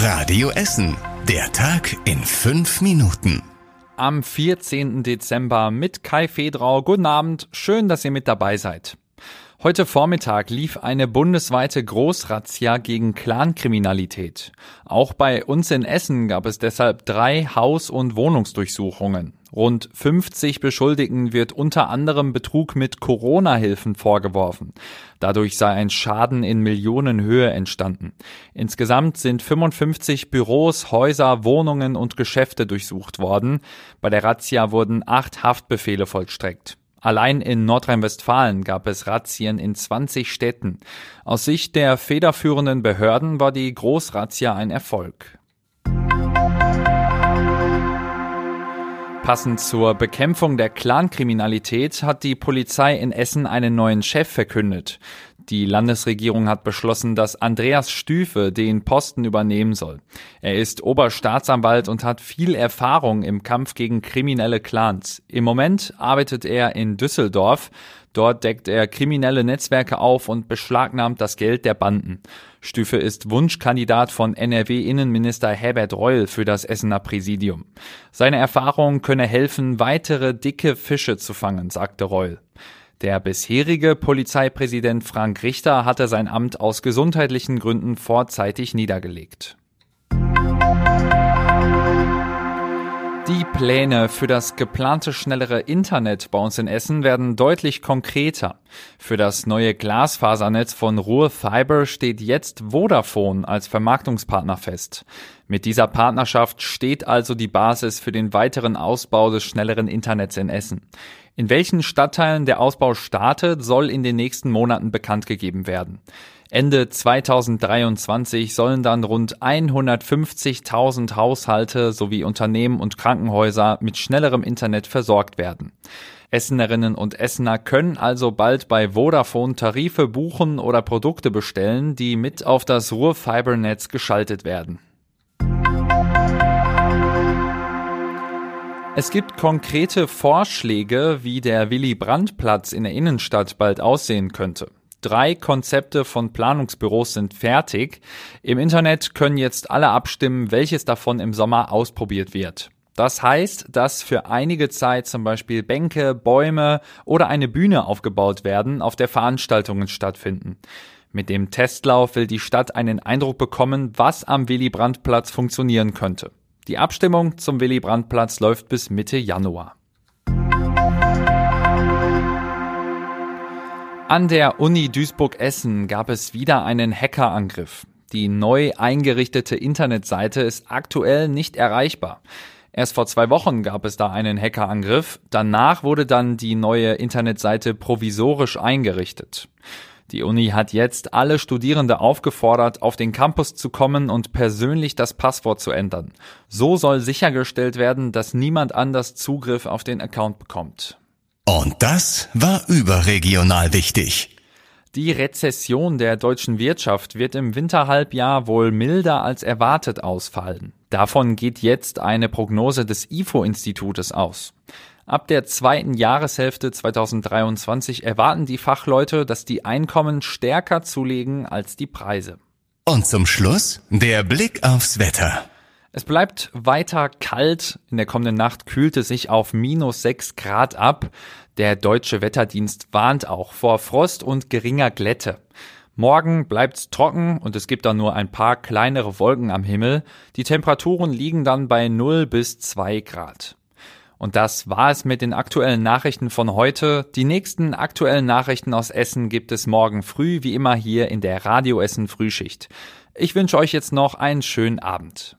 Radio Essen. Der Tag in fünf Minuten. Am 14. Dezember mit Kai Fedrau. Guten Abend. Schön, dass ihr mit dabei seid. Heute Vormittag lief eine bundesweite Großrazzia gegen Clankriminalität. Auch bei uns in Essen gab es deshalb drei Haus- und Wohnungsdurchsuchungen. Rund 50 Beschuldigten wird unter anderem Betrug mit Corona-Hilfen vorgeworfen. Dadurch sei ein Schaden in Millionenhöhe entstanden. Insgesamt sind 55 Büros, Häuser, Wohnungen und Geschäfte durchsucht worden. Bei der Razzia wurden acht Haftbefehle vollstreckt. Allein in Nordrhein-Westfalen gab es Razzien in 20 Städten. Aus Sicht der federführenden Behörden war die Großrazzia ein Erfolg. Passend zur Bekämpfung der Clankriminalität hat die Polizei in Essen einen neuen Chef verkündet. Die Landesregierung hat beschlossen, dass Andreas Stüfe den Posten übernehmen soll. Er ist Oberstaatsanwalt und hat viel Erfahrung im Kampf gegen kriminelle Clans. Im Moment arbeitet er in Düsseldorf. Dort deckt er kriminelle Netzwerke auf und beschlagnahmt das Geld der Banden. Stüfe ist Wunschkandidat von NRW-Innenminister Herbert Reul für das Essener Präsidium. Seine Erfahrung könne helfen, weitere dicke Fische zu fangen, sagte Reul. Der bisherige Polizeipräsident Frank Richter hatte sein Amt aus gesundheitlichen Gründen vorzeitig niedergelegt. Pläne für das geplante schnellere Internet bei uns in Essen werden deutlich konkreter. Für das neue Glasfasernetz von Ruhr Fiber steht jetzt Vodafone als Vermarktungspartner fest. Mit dieser Partnerschaft steht also die Basis für den weiteren Ausbau des schnelleren Internets in Essen. In welchen Stadtteilen der Ausbau startet, soll in den nächsten Monaten bekannt gegeben werden. Ende 2023 sollen dann rund 150.000 Haushalte sowie Unternehmen und Krankenhäuser mit schnellerem Internet versorgt werden. Essenerinnen und Essener können also bald bei Vodafone Tarife buchen oder Produkte bestellen, die mit auf das Ruhrfibernetz geschaltet werden. Es gibt konkrete Vorschläge, wie der Willy Brandt Platz in der Innenstadt bald aussehen könnte. Drei Konzepte von Planungsbüros sind fertig. Im Internet können jetzt alle abstimmen, welches davon im Sommer ausprobiert wird. Das heißt, dass für einige Zeit zum Beispiel Bänke, Bäume oder eine Bühne aufgebaut werden, auf der Veranstaltungen stattfinden. Mit dem Testlauf will die Stadt einen Eindruck bekommen, was am Willy Brandt Platz funktionieren könnte. Die Abstimmung zum Willy Brandt Platz läuft bis Mitte Januar. An der Uni Duisburg-Essen gab es wieder einen Hackerangriff. Die neu eingerichtete Internetseite ist aktuell nicht erreichbar. Erst vor zwei Wochen gab es da einen Hackerangriff. Danach wurde dann die neue Internetseite provisorisch eingerichtet. Die Uni hat jetzt alle Studierende aufgefordert, auf den Campus zu kommen und persönlich das Passwort zu ändern. So soll sichergestellt werden, dass niemand anders Zugriff auf den Account bekommt. Und das war überregional wichtig. Die Rezession der deutschen Wirtschaft wird im Winterhalbjahr wohl milder als erwartet ausfallen. Davon geht jetzt eine Prognose des IFO-Institutes aus. Ab der zweiten Jahreshälfte 2023 erwarten die Fachleute, dass die Einkommen stärker zulegen als die Preise. Und zum Schluss der Blick aufs Wetter. Es bleibt weiter kalt. In der kommenden Nacht kühlt es sich auf minus 6 Grad ab. Der deutsche Wetterdienst warnt auch vor Frost und geringer Glätte. Morgen bleibt's trocken und es gibt dann nur ein paar kleinere Wolken am Himmel. Die Temperaturen liegen dann bei 0 bis 2 Grad. Und das war es mit den aktuellen Nachrichten von heute. Die nächsten aktuellen Nachrichten aus Essen gibt es morgen früh, wie immer hier in der Radio Essen Frühschicht. Ich wünsche euch jetzt noch einen schönen Abend.